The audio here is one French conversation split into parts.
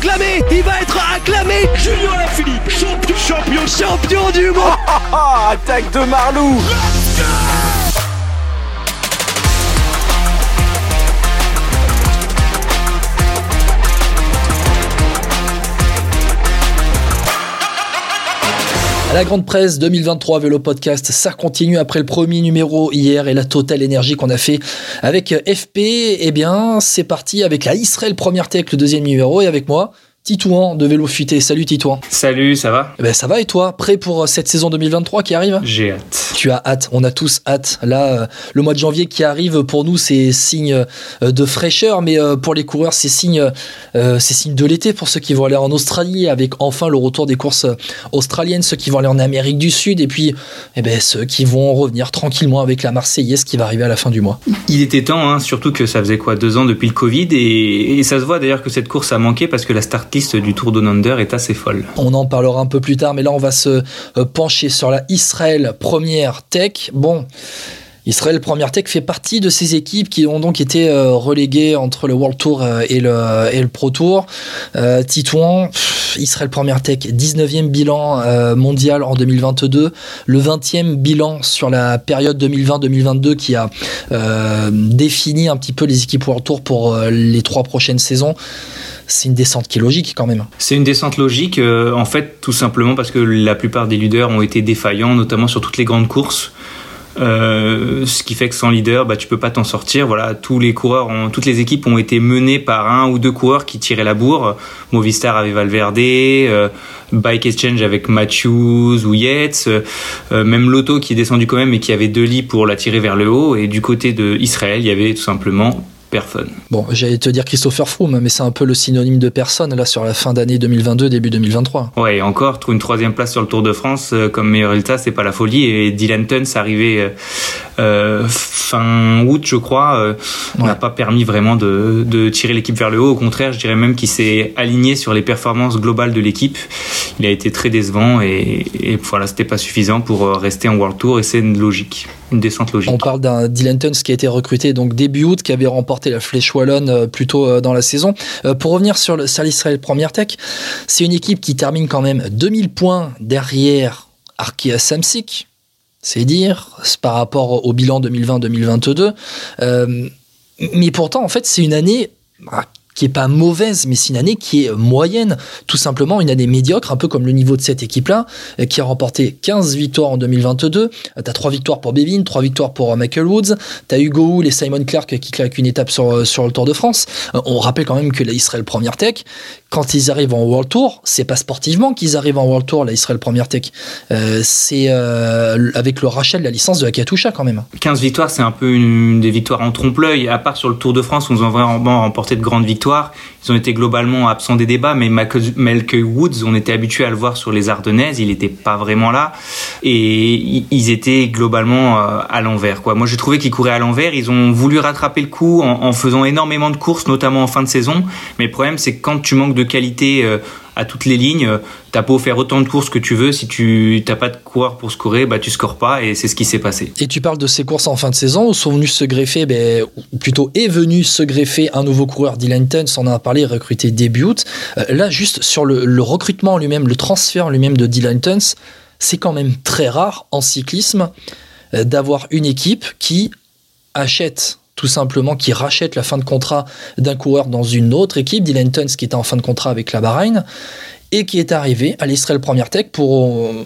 proclamé, il va être acclamé. Julien Philippe, champion, champion, champion du monde. Attaque de Marlou. La grande presse 2023 Vélo Podcast, ça continue après le premier numéro hier et la totale énergie qu'on a fait avec FP. Eh bien, c'est parti avec la Israël Première Tech, le deuxième numéro, et avec moi, Titouan de Vélo Futé. Salut Titouan. Salut, ça va? Eh ben, Ça va et toi? Prêt pour euh, cette saison 2023 qui arrive? J'ai hâte. Tu as hâte, on a tous hâte. Là, euh, le mois de janvier qui arrive, pour nous, c'est signe euh, de fraîcheur, mais pour les coureurs, c'est signe, c'est signe de l'été pour ceux qui vont aller en Australie, avec enfin le retour des courses australiennes, ceux qui vont aller en Amérique du Sud, et puis eh ben, ceux qui vont revenir tranquillement avec la Marseillaise qui va arriver à la fin du mois. Il était temps, hein, surtout que ça faisait quoi? Deux ans depuis le Covid, et, et ça se voit d'ailleurs que cette course a manqué parce que la start du Tour de est assez folle. On en parlera un peu plus tard, mais là on va se euh, pencher sur la Israël Première Tech. Bon. Israël Première Tech fait partie de ces équipes qui ont donc été euh, reléguées entre le World Tour euh, et le, et le Pro Tour. Titouan, Israël Première Tech, 19e bilan mondial en 2022, le 20e bilan sur la période 2020-2022 qui a défini un petit peu les équipes World Tour pour les trois prochaines saisons c'est une descente qui est logique quand même. C'est une descente logique, euh, en fait, tout simplement parce que la plupart des leaders ont été défaillants, notamment sur toutes les grandes courses. Euh, ce qui fait que sans leader, bah, tu peux pas t'en sortir. Voilà, tous les coureurs, toutes les équipes ont été menées par un ou deux coureurs qui tiraient la bourre. Movistar avec Valverde, euh, Bike Exchange avec Matthews ou Yates, même Lotto qui est descendu quand même et qui avait deux lits pour la tirer vers le haut. Et du côté de Israël, il y avait tout simplement personne. Bon, j'allais te dire Christopher Froome, mais c'est un peu le synonyme de personne là sur la fin d'année 2022, début 2023. Ouais, et encore, trouver une troisième place sur le Tour de France euh, comme meilleur résultat, c'est pas la folie. Et Dylan Tuns arrivé euh, euh, fin août, je crois, n'a pas permis vraiment de, de tirer l'équipe vers le haut. Au contraire, je dirais même qu'il s'est aligné sur les performances globales de l'équipe. Il a été très décevant et, et voilà, c'était pas suffisant pour rester en World Tour et c'est une logique, une descente logique. On parle d'un Dylan Tuns qui a été recruté donc début août, qui avait remporté la flèche wallonne euh, plutôt euh, dans la saison. Euh, pour revenir sur le Israël Première Tech, c'est une équipe qui termine quand même 2000 points derrière Arkea Samsic. C'est dire, par rapport au bilan 2020-2022. mais pourtant, en fait, c'est une année bah, qui est pas mauvaise, mais c'est une année qui est moyenne, tout simplement une année médiocre, un peu comme le niveau de cette équipe-là, euh, qui a remporté 15 victoires en 2022. Tu as 3 victoires pour Bevin, 3 victoires pour euh, Michael Woods, tu as Hugo Hull et Simon Clark qui claquent une étape sur, euh, sur le Tour de France. On rappelle quand même que la Israël Première Tech, quand ils arrivent en World Tour, c'est pas sportivement qu'ils arrivent en World Tour, la Israël Première Tech, c'est avec le rachat de la licence de la Katusha quand même. 15 victoires, c'est un peu une, des victoires en trompe-l'œil, à part sur le Tour de France, où ils ont vraiment remporté de grandes victoires ils ont été globalement absents des débats, mais Malcolm Woods, on était habitué à le voir sur les Ardennaises, il n'était pas vraiment là. Et ils étaient globalement euh, à l'envers. Moi, j'ai trouvé qu'ils couraient à l'envers. Ils ont voulu rattraper le coup en, faisant énormément de courses, notamment en fin de saison. Mais le problème, c'est que quand tu manques de qualité euh, à toutes les lignes. T'as beau faire autant de courses que tu veux, si tu n'as pas de coureur pour scorer, bah tu scores pas et c'est ce qui s'est passé. Et tu parles de ces courses en fin de saison où sont venus se greffer, ben, ou plutôt est venu se greffer un nouveau coureur Dylan Tuns, on en a parlé, recruté début. Euh, là, juste sur le, recrutement lui-même, le transfert lui-même de Dylan Tuns, c'est quand même très rare en cyclisme euh, d'avoir une équipe qui achète tout simplement qui rachète la fin de contrat d'un coureur dans une autre équipe, Dylan Tuns qui était en fin de contrat avec la Bahreïn, et qui est arrivé à l'Israël Première Tech pour euh,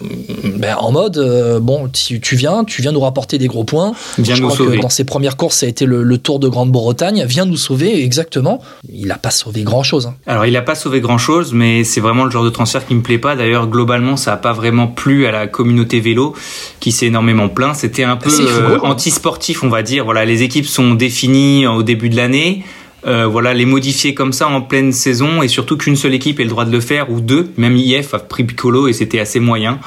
ben, en mode euh, bon tu, tu, viens tu viens nous rapporter des gros points. Viens nous sauver. dans ses premières courses ça a été le, Tour de Grande-Bretagne. Viens nous sauver exactement. Il n'a pas sauvé grand chose hein. alors il n'a pas sauvé grand chose mais c'est vraiment le genre de transfert qui me plaît pas. D'ailleurs globalement ça n'a pas vraiment plu à la communauté vélo qui s'est énormément plaint. C'était un peu euh, anti-sportif on va dire. Voilà les équipes sont définies au début de l'année euh, voilà, les modifier comme ça en pleine saison et surtout qu'une seule équipe ait le droit de le faire ou deux. Même IF a pris Piccolo et c'était assez moyen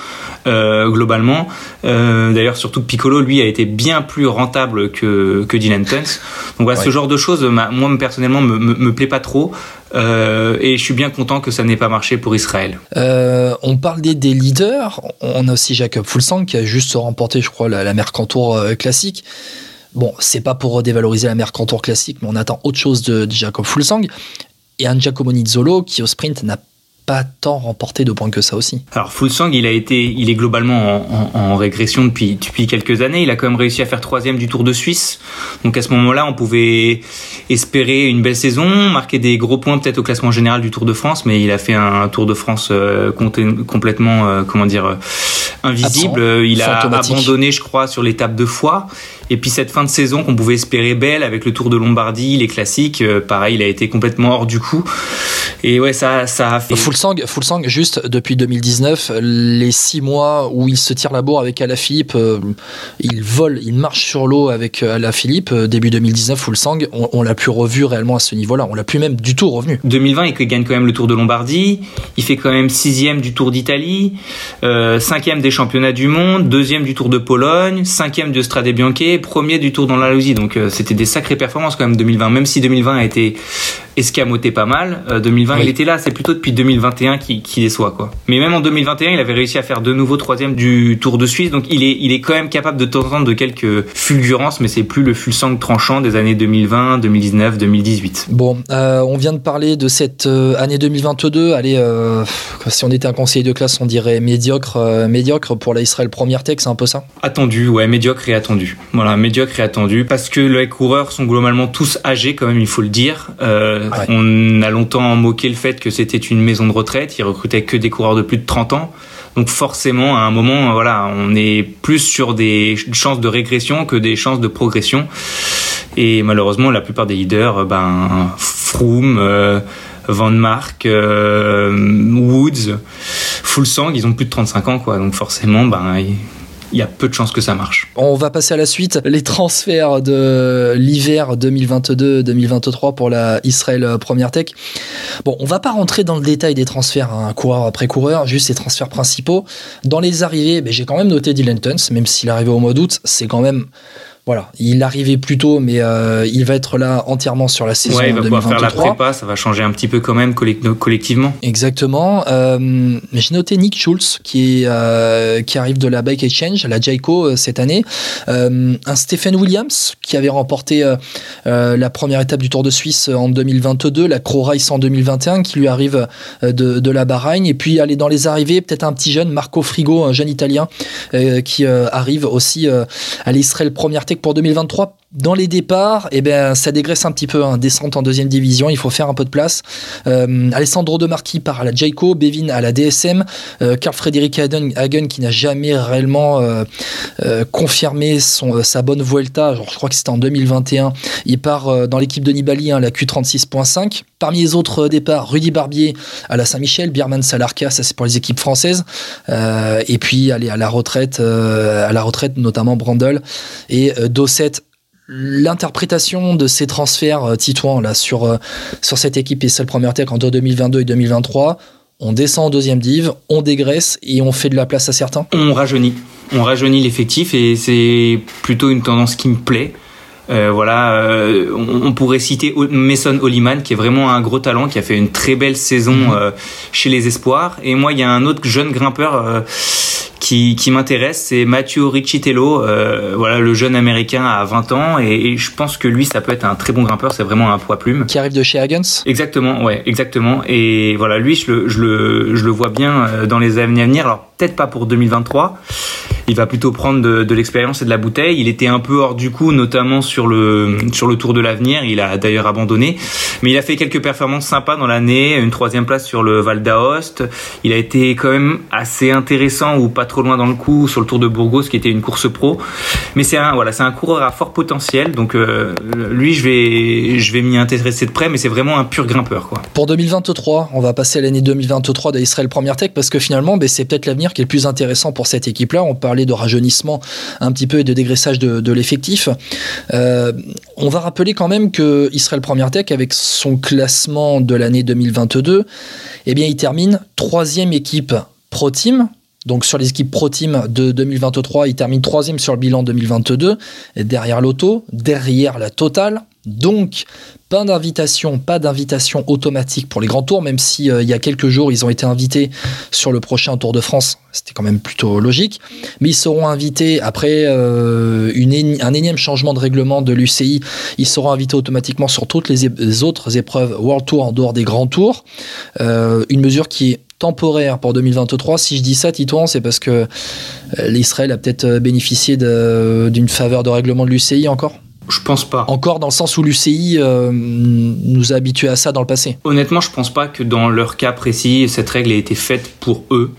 euh, globalement. Euh, d'ailleurs, surtout que Piccolo, lui, a été bien plus rentable que, que Dylan Tuns. Donc voilà, ce genre de choses, moi personnellement, me, me, plaît pas trop. et je suis bien content que ça n'ait pas marché pour Israël. on parle des, des, leaders. On a aussi Jacob Fulsang qui a juste remporté, je crois, la, la Mercantour classique. Bon, c'est pas pour dévaloriser la Mercantour classique, mais on attend autre chose de, Jacob Fulsang. et un Giacomo Nizzolo qui au sprint n'a pas tant remporté de points que ça aussi. Alors Fulsang, il a été, il est globalement en, régression depuis depuis quelques années. Il a quand même réussi à faire troisième du Tour de Suisse. Donc à ce moment-là, on pouvait espérer une belle saison, marquer des gros points peut-être au classement général du Tour de France, mais il a fait un, Tour de France euh, complètement, euh, comment dire, euh, invisible. il a abandonné, je crois, sur l'étape de Foix. Et puis cette fin de saison qu'on pouvait espérer belle avec le Tour de Lombardie, les classiques, pareil, il a été complètement hors du coup. Et ouais, ça, ça a fait. Full Sang, juste depuis 2019, les six mois où il se tire la bourre avec Alaphilippe, euh, il vole, il marche sur l'eau avec euh, Alaphilippe. Euh, début 2019, Full Sang, on, l'a plus revu réellement à ce niveau-là. On l'a plus même du tout revenu. 2020, il gagne quand même le Tour de Lombardie. Il fait quand même sixième du Tour d'Italie, cinquième des championnats du monde, deuxième du Tour de Pologne, cinquième de Strade Bianche, premier du Tour dans l'Andalousie. Donc c'était des sacrées performances quand même 2020. Même si 2020 a été escamoté pas mal, 2020 il était là. C'est plutôt depuis 2021 qui, qui déçoit quoi. Mais même en 2021, il avait réussi à faire de nouveau troisième du Tour de Suisse, donc il est il est quand même capable de temps en temps de quelques fulgurances, mais c'est plus le fulsang tranchant des années 2020, 2019, 2018. Bon, euh, on vient de parler de cette euh, année 2022. Allez, euh, si on était un conseiller de classe, on dirait médiocre, médiocre pour la Israël Première Tech, c'est un peu ça? Attendu, ouais, médiocre et attendu. Voilà, médiocre et attendu parce que les coureurs sont globalement tous âgés quand même, il faut le dire. On a longtemps moqué le fait que c'était une maison de retraite il recrutait que des coureurs de plus de 30 ans. Donc forcément, à un moment, voilà, on est plus sur des chances de régression que des chances de progression. Et malheureusement, la plupart des leaders, ben, Froome, euh, Van Mark, euh, Woods, Fulsang, ils ont plus de 35 ans, quoi. Donc forcément, ben, il y a peu de chances que ça marche. On va passer à la suite. Les transferts de l'hiver 2022-2023 pour la Israël Première Tech. Bon, on va pas rentrer dans le détail des transferts, un hein, coureur après coureur, juste les transferts principaux. Dans les arrivées, ben, j'ai quand même noté Dylan Tuns, même s'il arrivé au mois d'août, c'est quand même voilà, il arrivait plus tôt, mais euh, il va être là entièrement sur la saison ouais, il va pouvoir faire la prépa, ça va changer un petit peu quand même collectivement. Exactement. Euh, j'ai noté Nick Schulz qui, euh, qui arrive de la Bike Exchange, la Jayco cette année. un Stephen Williams qui avait remporté la première étape du Tour de Suisse en 2022, la Crow Race en 2021, qui lui arrive de, de la Bahreïn. Et puis aller dans les arrivées, peut-être un petit jeune, Marco Frigo, un jeune Italien, qui arrive aussi à l'Israël Première Tech pour 2023, dans les départs, eh ben, ça dégraisse un petit peu. Hein. Descente en deuxième division, il faut faire un peu de place. Euh, Alessandro De Marchi part à la Jayco, Bevin à la DSM, euh, Karl Frederick Hagen, qui n'a jamais réellement euh, confirmé son, sa bonne Vuelta, je crois que c'était en 2021, il part dans l'équipe de Nibali, hein, la Q36.5. Parmi les autres départs, Rudy Barbier à la Saint-Michel, Bierman Salarca, ça c'est pour les équipes françaises. et puis aller à la retraite, à la retraite notamment Brandel et Dosset l'interprétation de ces transferts euh, Titouan là sur, euh, sur cette équipe et celle première tech entre 2022 et 2023 on descend en deuxième div, on dégraisse et on fait de la place à certains On rajeunit. On rajeunit l'effectif et c'est plutôt une tendance qui me plaît. Euh, voilà, on, pourrait citer Mason Holliman qui est vraiment un gros talent, qui a fait une très belle saison mhm. chez les Espoirs. Et moi, il y a un autre jeune grimpeur qui, qui m'intéresse, c'est Mathieu Riccitello, euh, voilà le jeune américain à 20 ans, et, je pense que lui, ça peut être un très bon grimpeur, c'est vraiment un poids plume. Qui arrive de chez Hagens? Exactement, ouais, exactement. Et voilà, lui, je le, je le, je le vois bien euh, dans les années à venir. Alors peut-être pas pour 2023, il va plutôt prendre de, l'expérience et de la bouteille. Il était un peu hors du coup, notamment sur le sur le Tour de l'avenir. Il a d'ailleurs abandonné, mais il a fait quelques performances sympas dans l'année. Une troisième place sur le Val d'Aoste. Il a été quand même assez intéressant ou pas trop loin dans le coup sur le Tour de Burgos, qui était une course pro. Mais c'est un voilà, c'est un coureur à fort potentiel. Donc euh, lui, je vais je vais m'y intéresser de près, mais c'est vraiment un pur grimpeur quoi. Pour 2023, on va passer à l'année 2023 d'Israël Première Tech parce que finalement, ben, c'est peut-être l'avenir qui est le plus intéressant pour cette équipe-là. On de rajeunissement un petit peu et de dégraissage de, l'effectif. Euh, on va rappeler quand même que Israël Première Tech, avec son classement de l'année 2022, eh bien, il termine troisième équipe Pro Team. Donc sur les équipes Pro Team de 2023, il termine troisième sur le bilan 2022, derrière l'auto, derrière la Total, Donc, pas d'invitation, pas d'invitation automatique pour les grands tours, même si il y a quelques jours ils ont été invités sur le prochain Tour de France. C'était quand même plutôt logique. Mais ils seront invités après une, un énième changement de règlement de l'UCI. Ils seront invités automatiquement sur toutes les, autres épreuves World Tour en dehors des grands tours. une mesure qui est temporaire pour 2023. Si je dis ça, Titouan, c'est parce que euh, l'Israël a peut-être euh, bénéficié d'une faveur de règlement de l'UCI encore? Je pense pas. Encore dans le sens où l'UCI euh, nous a habitués à ça dans le passé. Honnêtement, je pense pas que dans leur cas précis, cette règle ait été faite pour eux.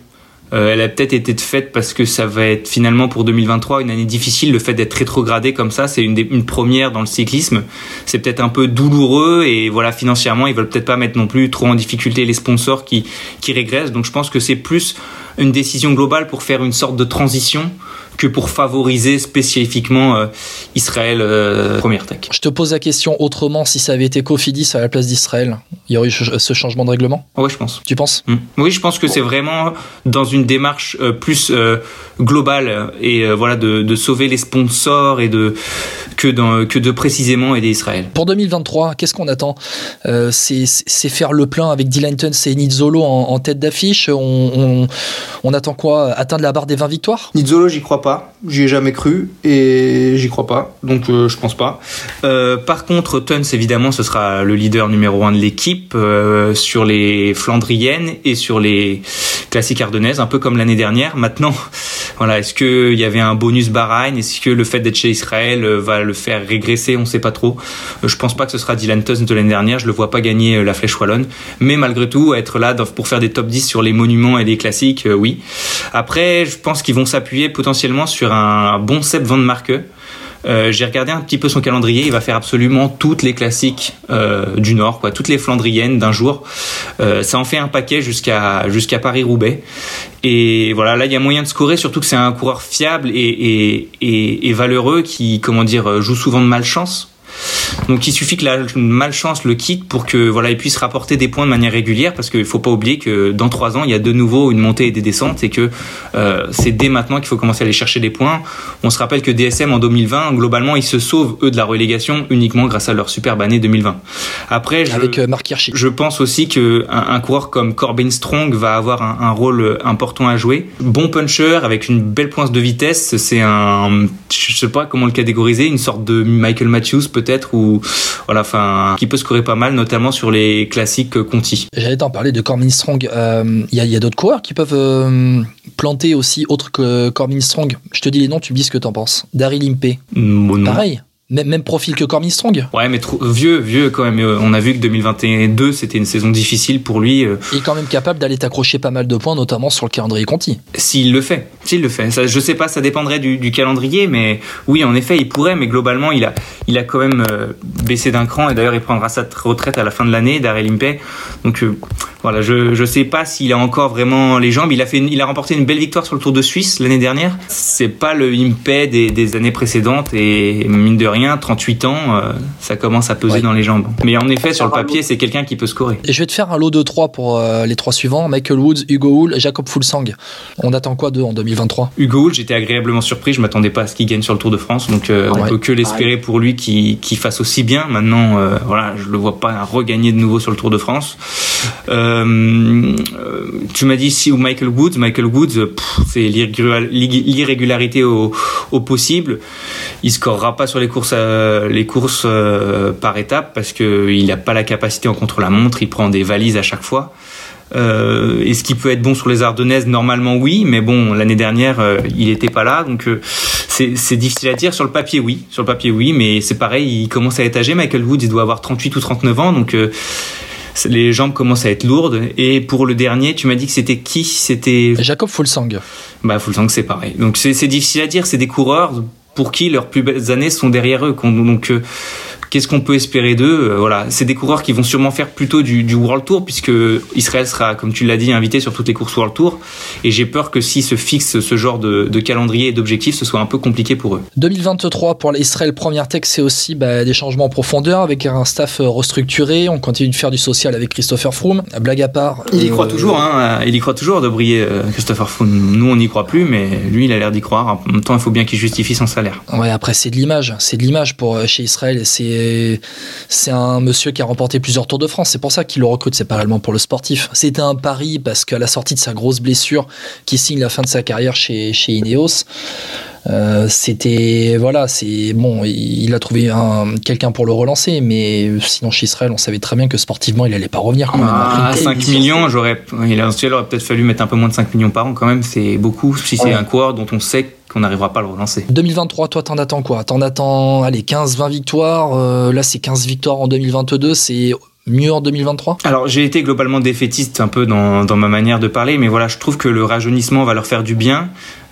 Euh, elle a peut-être été faite parce que ça va être finalement pour 2023 une année difficile. Le fait d'être rétrogradé comme ça, c'est une, une, première dans le cyclisme. C'est peut-être un peu douloureux et voilà financièrement, ils veulent peut-être pas mettre non plus trop en difficulté les sponsors qui qui régressent. Donc je pense que c'est plus une décision globale pour faire une sorte de transition que pour favoriser spécifiquement euh, Israël euh, première tech. Je te pose la question autrement, si ça avait été Cofidis à la place d'Israël, il y aurait eu ce changement de règlement? Oui, je pense. Tu penses? Hmm. Oui, je pense que c'est vraiment dans une démarche euh, plus globale et voilà de, de, sauver les sponsors et de que, dans, que de précisément aider Israël. Pour 2023, qu'est-ce qu'on attend? C'est faire le plein avec Dylan Tuns et Nizzolo en, en tête d'affiche. On, on, on, attend quoi? Atteindre la barre des 20 victoires? Nizzolo, j'y crois pas J'y ai jamais cru et j'y crois pas. Donc euh, je pense pas. Euh, par contre, Tuns, évidemment, ce sera le leader numéro un de l'équipe euh, sur les Flandriennes et sur les classiques ardennaises, un peu comme l'année dernière. Maintenant, voilà, est-ce qu'il y avait un bonus Bahreïn? Est-ce que le fait d'être chez Israël va le faire régresser? On sait pas trop. je pense pas que ce sera Dylan Tuns de l'année dernière. Je le vois pas gagner la Flèche Wallonne. Mais malgré tout, être là pour faire des top 10 sur les monuments et les classiques, oui. Après, je pense qu'ils vont s'appuyer potentiellement sur un bon Seb Van Marke. Euh, j'ai regardé un petit peu son calendrier. Il va faire absolument toutes les classiques euh, du Nord, quoi, toutes les Flandriennes d'un jour. Euh, ça en fait un paquet jusqu'à Paris Roubaix. Et voilà, là il y a moyen de scorer, surtout que c'est un coureur fiable et, et, et, valeureux qui, comment dire, joue souvent de malchance. Donc il suffit que la malchance le quitte pour que voilà il puisse rapporter des points de manière régulière parce qu'il faut pas oublier que dans trois ans il y a de nouveau une montée et des descentes et que euh, c'est dès maintenant qu'il faut commencer à aller chercher des points. On se rappelle que DSM en 2020 globalement ils se sauvent eux de la relégation uniquement grâce à leur superbe année 2020. Après je, avec euh, Je pense aussi que un, coureur comme Corbin Strong va avoir un, un, rôle important à jouer. Bon puncher avec une belle pointe de vitesse, c'est un je sais pas comment le catégoriser, une sorte de Michael Matthews peut-être ou voilà, enfin, qui peut scorer pas mal, notamment sur les classiques Conti. J'allais t'en parler de Corbin Strong. Il euh, y a, d'autres coureurs qui peuvent euh, planter aussi autre que Corbin Strong? Je te dis les noms, tu me dis ce que t'en penses. Daryl Impey. Pareil. Même, profil que Cormy Strong Ouais, mais trop, vieux, vieux quand même. Euh, on a vu que 2022, c'était une saison difficile pour lui. Euh. Il est quand même capable d'aller t'accrocher pas mal de points, notamment sur le calendrier Conti. S'il le fait, s'il le fait. Ça, je sais pas, ça dépendrait du, calendrier, mais oui, en effet, il pourrait, mais globalement, il a, il a quand même euh, baissé d'un cran, et d'ailleurs, il prendra sa retraite à la fin de l'année, Darrell Impey. Donc voilà, je, je sais pas s'il a encore vraiment les jambes. Il a, fait il a remporté une belle victoire sur le Tour de Suisse l'année dernière. C'est pas le Impey des, des années précédentes, et mine de rien, 38 ans, euh, ça commence à peser dans les jambes. Mais en effet, sur le papier, c'est quelqu'un qui peut scorer. Et je vais te faire un lot de 3 pour euh, les trois suivants Michael Woods, Hugo Hull, Jacob Fulsang. On attend quoi d'eux en 2023 Hugo Hull, j'étais agréablement surpris. Je m'attendais pas à ce qu'il gagne sur le Tour de France. Donc, euh, on peut que l'espérer pour lui qu'il fasse aussi bien. Maintenant, voilà, je le vois pas regagner de nouveau sur le Tour de France. Tu m'as dit ici ou Michael Woods. Michael Woods, c'est l'irrégularité au, au possible. Il scorera pas sur les courses euh, les courses euh, par étapes parce qu'il n'a pas la capacité en contre-la-montre, il prend des valises à chaque fois. Euh, Est-ce qu'il peut être bon sur les Ardennaises? Normalement oui, mais bon, l'année dernière, euh, il n'était pas là, donc c'est difficile à dire. Sur le papier, oui. Sur le papier, oui, mais c'est pareil, il commence à âgé. Michael Woods, il doit avoir 38 ou 39 ans, donc les jambes commencent à être lourdes. Et pour le dernier, tu m'as dit que c'était qui? C'était Jacob Fulsang. Bah Fulsang, c'est pareil. Donc c'est difficile à dire. C'est des coureurs pour qui leurs plus belles années sont derrière eux. Donc euh, Qu'est-ce qu'on peut espérer d'eux euh, Voilà, c'est des coureurs qui vont sûrement faire plutôt du, du World Tour puisque Israël sera, comme tu l'as dit, invité sur toutes les courses World Tour. Et j'ai peur que si se fixe ce genre de, de calendrier et d'objectifs, ce soit un peu compliqué pour eux. 2023 pour l'Israël Première Tech, c'est aussi bah, des changements en profondeur avec un staff euh, restructuré. On continue de faire du social avec Christopher Froome. Blague à part. Il y croit euh, toujours, hein, il y croit toujours de briller, Christopher Froome. Nous, on n'y croit plus, mais lui, il a l'air d'y croire. En même temps, il faut bien qu'il justifie son salaire. Ouais, après, c'est de l'image. C'est de l'image pour chez Israël. C'est c'est un monsieur qui a remporté plusieurs Tours de France. C'est pour ça qu'il le recrute. C'est pas pour le sportif. C'était un pari parce qu'à la sortie de sa grosse blessure, qui signe la fin de sa carrière chez chez Ineos. Euh, c'était voilà, c'est bon, il a trouvé quelqu'un pour le relancer, mais sinon chez Israël, on savait très bien que sportivement, il allait pas revenir. Quand même. Ah, 5 millions, j'aurais, il aurait peut-être fallu mettre un peu moins de 5 millions par an quand même. C'est beaucoup si c'est un coureur dont on sait qu'on n'arrivera pas à le relancer. 2023, toi, t'en attends quoi? T'en attends, allez, 15-20 victoires. Euh, là, c'est 15 victoires en 2022. C'est mieux en 2023 Alors j'ai été globalement défaitiste un peu dans, dans, ma manière de parler, mais voilà, je trouve que le rajeunissement va leur faire du bien.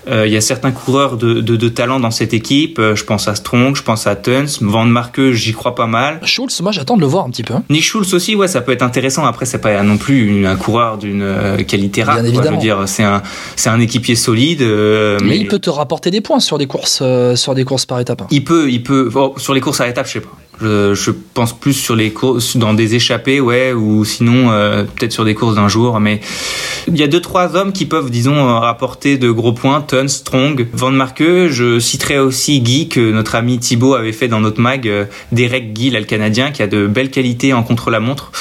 Euh, il y a certains coureurs de, de, de, talent dans cette équipe. Euh, je pense à Strong, je pense à Tuns, Van Marke, j'y crois pas mal. Schulz, moi j'attends de le voir un petit peu. Hein. Nick Schulz aussi, ouais, ça peut être intéressant. Après, c'est pas non plus un coureur d'une euh, qualité rare. Bien évidemment. Je veux dire, c'est un, c'est un équipier solide. mais... mais... il peut te rapporter des points sur des courses, sur des courses par étapes. Hein. Il peut, il peut. Oh, sur les courses à étapes, je sais pas. Je, je, pense plus sur les courses, dans des échappées, ouais, ou sinon euh, peut-être sur des courses d'un jour. Mais il y a deux trois hommes qui peuvent, disons, rapporter de gros points. Ton, Strong, Van Marke. Je citerai aussi Guy que notre ami Thibaut avait fait dans notre mag. Euh, Derek Guy, le Canadien, qui a de belles qualités en contre-la-montre.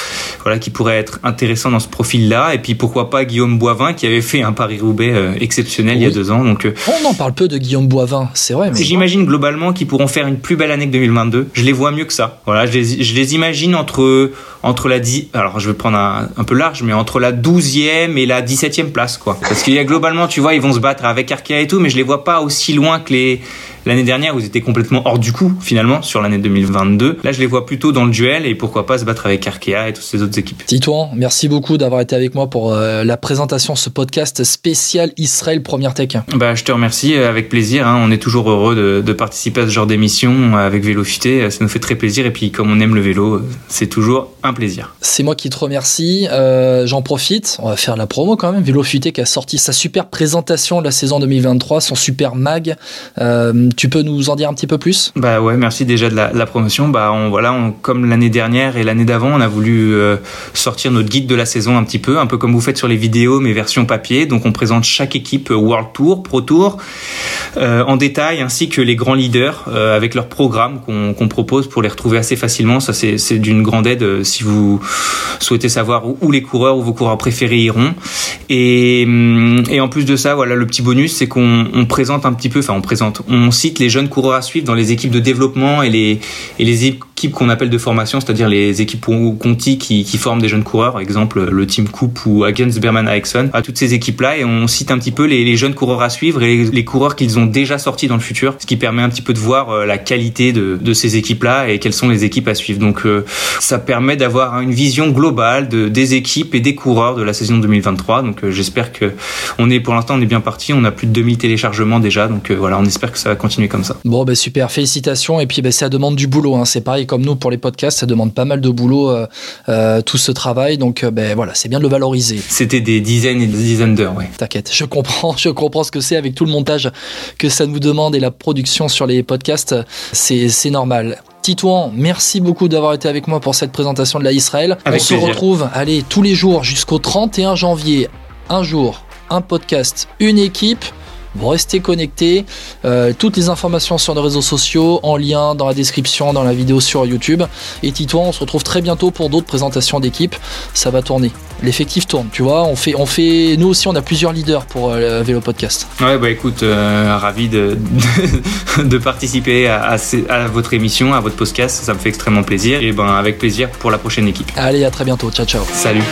Voilà, qui pourrait être intéressant dans ce profil-là. Et puis pourquoi pas Guillaume Boivin, qui avait fait un Paris Roubaix euh, exceptionnel il y a deux ans. Donc on en parle peu de Guillaume Boivin, c'est vrai. Mais... J'imagine globalement qu'ils pourront faire une plus belle année que 2022. Je les vois mieux que ça. Voilà, je les, imagine entre, entre la 10, alors je vais prendre un, un, peu large, mais entre la 12e et la 17e place, quoi. Parce qu'il y a globalement, tu vois, ils vont se battre avec Arkea et tout, mais je les vois pas aussi loin que les, L'année dernière, vous étiez complètement hors du coup, finalement, sur l'année 2022. Là, je les vois plutôt dans le duel et pourquoi pas se battre avec Arkea et toutes ces autres équipes. Titouan, merci beaucoup d'avoir été avec moi pour euh, la présentation de ce podcast spécial Israël Première Tech. Bah, je te remercie, euh, avec plaisir. Hein. On est toujours heureux de, de, participer à ce genre d'émission euh, avec Vélofité. Ça nous fait très plaisir et puis, comme on aime le vélo, c'est toujours un plaisir. C'est moi qui te remercie. Euh, J'en profite, on va faire la promo quand même. Vélofité qui a sorti sa super présentation de la saison 2023, son super mag. Euh, tu peux nous en dire un petit peu plus? Bah ouais, merci déjà de la, promotion. Bah on, voilà, on, comme l'année dernière et l'année d'avant, on a voulu euh, sortir notre guide de la saison un petit peu, un peu comme vous faites sur les vidéos, mais version papier. Donc on présente chaque équipe World Tour, Pro Tour, euh, en détail, ainsi que les grands leaders euh, avec leur programme qu'on qu propose pour les retrouver assez facilement. Ça c'est d'une grande aide euh, si vous souhaitez savoir où, les coureurs ou vos coureurs préférés iront. Et, hum, et en plus de ça, voilà, le petit bonus, c'est qu'on présente un petit peu, enfin on présente, on les jeunes coureurs à suivre dans les équipes de développement et les, et les équipes qu'on appelle de formation, c'est-à-dire les équipes Conti qui, qui, forment des jeunes coureurs, exemple le Team Coupe ou Against Berman Ericsson, à toutes ces équipes-là, et on cite un petit peu les, les jeunes coureurs à suivre et les, coureurs qu'ils ont déjà sortis dans le futur, ce qui permet un petit peu de voir euh, la qualité de, de ces équipes-là et quelles sont les équipes à suivre. Donc euh, ça permet d'avoir une vision globale de, des équipes et des coureurs de la saison 2023. Donc euh, j'espère que on est pour l'instant on est bien parti, on a plus de 2000 téléchargements déjà, donc voilà, on espère que ça va continuer comme ça. Bon, ben super, félicitations. Et puis, ben, ça demande du boulot. Hein. C'est pareil comme nous pour les podcasts, ça demande pas mal de boulot, euh, euh, tout ce travail. Donc, ben voilà, c'est bien de le valoriser. C'était des dizaines et des dizaines d'heures, ouais. T'inquiète, je comprends, je comprends ce que c'est avec tout le montage que ça nous demande et la production sur les podcasts. C'est normal. Titouan, merci beaucoup d'avoir été avec moi pour cette présentation de la Israël. Avec On se retrouve, allez, tous les jours jusqu'au 31 janvier. Un jour, un podcast, une équipe. Restez connectés. Euh, toutes les informations sur nos réseaux sociaux, en lien dans la description, dans la vidéo sur YouTube. Et Titouan, on se retrouve très bientôt pour d'autres présentations d'équipe. Ça va tourner. L'effectif tourne, tu vois. On fait, on fait, nous aussi, on a plusieurs leaders pour euh, le Vélo Podcast. Ouais, bah écoute, euh, ravi de, de, de participer à, à, votre émission, à votre podcast. Ça me fait extrêmement plaisir. Et ben, avec plaisir pour la prochaine équipe. Allez, à très bientôt. Ciao, ciao. Salut.